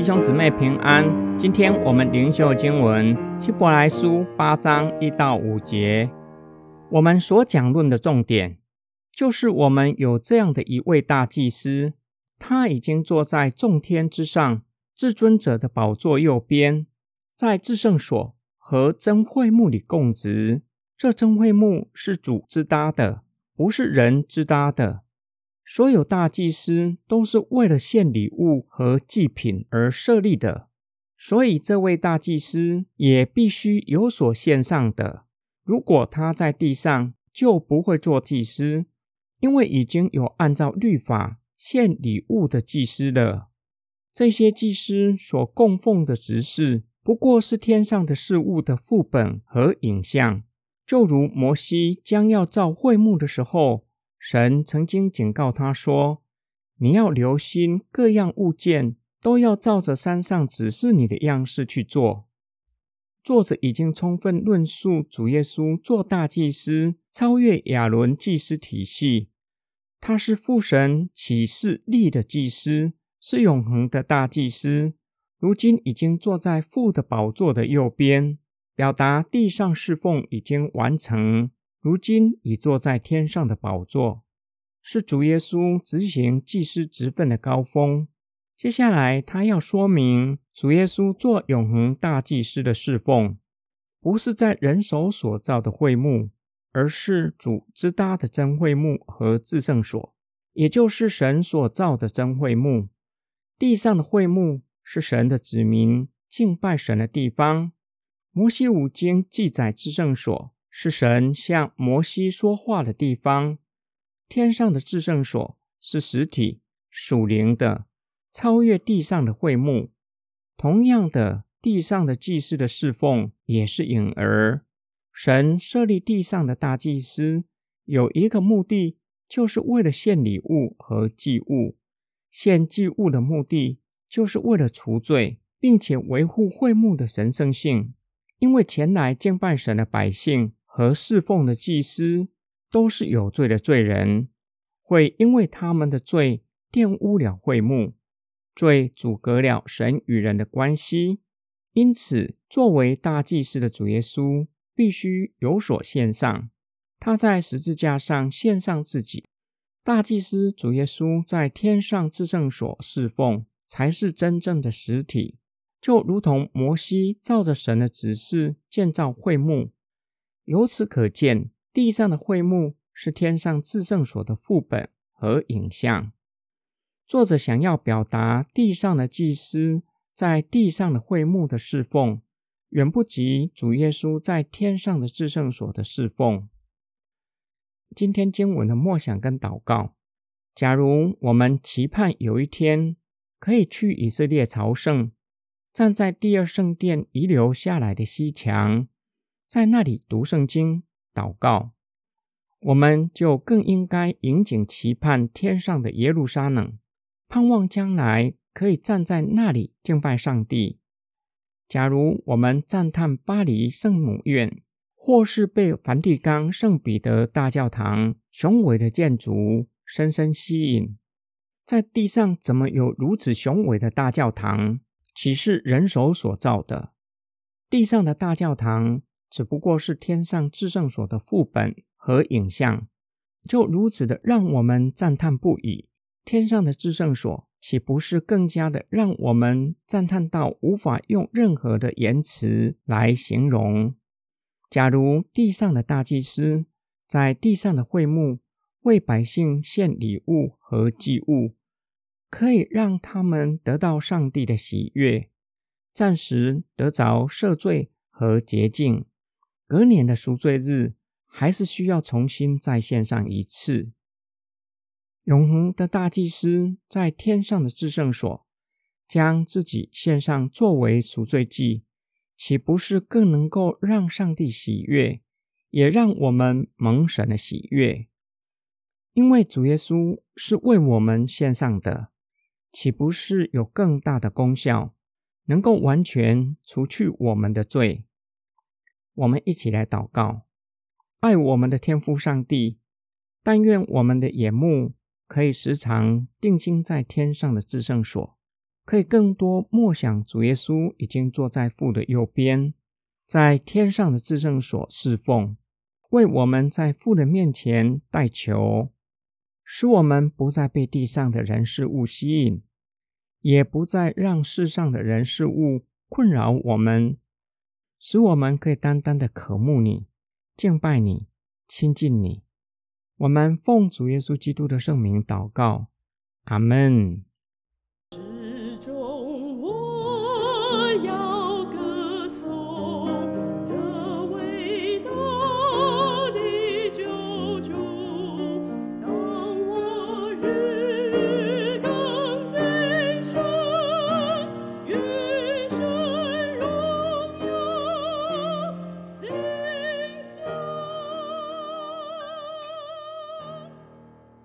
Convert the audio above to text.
弟兄姊妹平安，今天我们灵修经文希伯来书八章一到五节。我们所讲论的重点，就是我们有这样的一位大祭司，他已经坐在众天之上至尊者的宝座右边，在至圣所和真会幕里供职。这真会幕是主之搭的，不是人之搭的。所有大祭司都是为了献礼物和祭品而设立的，所以这位大祭司也必须有所献上的。如果他在地上，就不会做祭司，因为已经有按照律法献礼物的祭司了。这些祭司所供奉的执事，不过是天上的事物的副本和影像，就如摩西将要造会幕的时候。神曾经警告他说：“你要留心各样物件，都要照着山上指示你的样式去做。”作者已经充分论述主耶稣做大祭司，超越亚伦祭司体系。他是父神启示力的祭司，是永恒的大祭司。如今已经坐在父的宝座的右边，表达地上侍奉已经完成。如今已坐在天上的宝座，是主耶稣执行祭司职分的高峰。接下来，他要说明主耶稣做永恒大祭司的侍奉，不是在人手所造的会幕，而是主之搭的真会幕和至圣所，也就是神所造的真会幕。地上的会幕是神的子民敬拜神的地方。摩西五经记载至圣所。是神向摩西说话的地方。天上的至圣所是实体属灵的，超越地上的会幕。同样的，地上的祭司的侍奉也是影儿。神设立地上的大祭司，有一个目的，就是为了献礼物和祭物。献祭物的目的，就是为了除罪，并且维护会幕的神圣性。因为前来敬拜神的百姓。和侍奉的祭司都是有罪的罪人，会因为他们的罪玷污了会幕，罪阻隔了神与人的关系。因此，作为大祭司的主耶稣必须有所献上。他在十字架上献上自己。大祭司主耶稣在天上至圣所侍奉，才是真正的实体。就如同摩西照着神的指示建造会幕。由此可见，地上的会幕是天上至圣所的副本和影像。作者想要表达，地上的祭司在地上的会幕的侍奉，远不及主耶稣在天上的至圣所的侍奉。今天经文的默想跟祷告：假如我们期盼有一天可以去以色列朝圣，站在第二圣殿遗留下来的西墙。在那里读圣经、祷告，我们就更应该引颈期盼天上的耶路撒冷，盼望将来可以站在那里敬拜上帝。假如我们赞叹巴黎圣母院，或是被梵蒂冈圣彼得大教堂雄伟的建筑深深吸引，在地上怎么有如此雄伟的大教堂？岂是人手所造的？地上的大教堂。只不过是天上至圣所的副本和影像，就如此的让我们赞叹不已。天上的至圣所岂不是更加的让我们赞叹到无法用任何的言辞来形容？假如地上的大祭司在地上的会幕为百姓献礼物和祭物，可以让他们得到上帝的喜悦，暂时得着赦罪和洁净。隔年的赎罪日，还是需要重新再献上一次。永恒的大祭司在天上的至圣所，将自己献上作为赎罪祭，岂不是更能够让上帝喜悦，也让我们蒙神的喜悦？因为主耶稣是为我们献上的，岂不是有更大的功效，能够完全除去我们的罪？我们一起来祷告，爱我们的天父上帝，但愿我们的眼目可以时常定睛在天上的至圣所，可以更多默想主耶稣已经坐在父的右边，在天上的至圣所侍奉，为我们在父的面前代求，使我们不再被地上的人事物吸引，也不再让世上的人事物困扰我们，使我们可以单单的渴慕你、敬拜你、亲近你。我们奉主耶稣基督的圣名祷告，阿门。